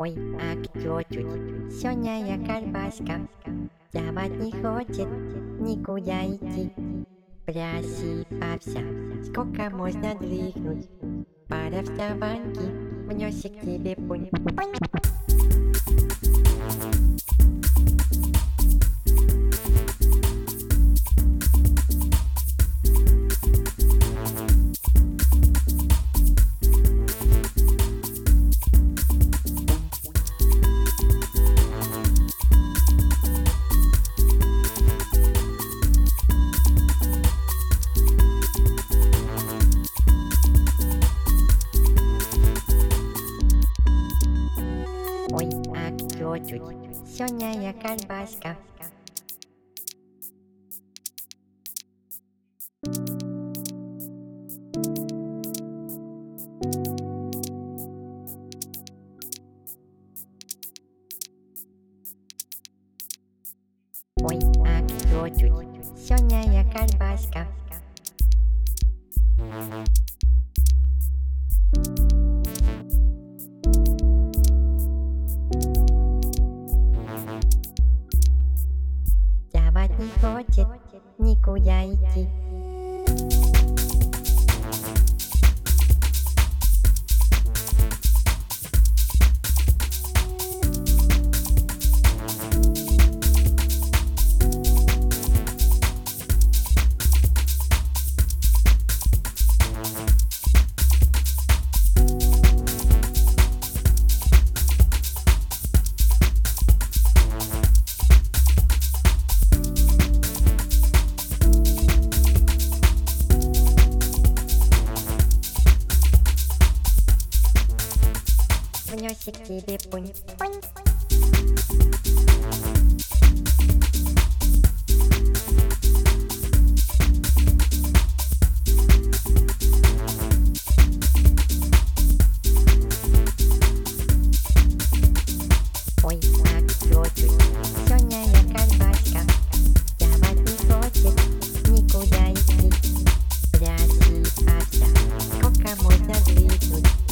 Ой, а кто тут? Сегодня я колбаска. Вставать не хочет, никуда идти. Просыпався, сколько можно дрыхнуть? Пора вставанки, внесик тебе пунь. Ой, а кто тут? Сегодня я колбаска. Ой, а кто тут? Сегодня я Kuya в носике бипунь. Пунь. Ой, как тетю, сёняя я давать не хочет никуда идти. Пляси, ася, сколько можно двигать.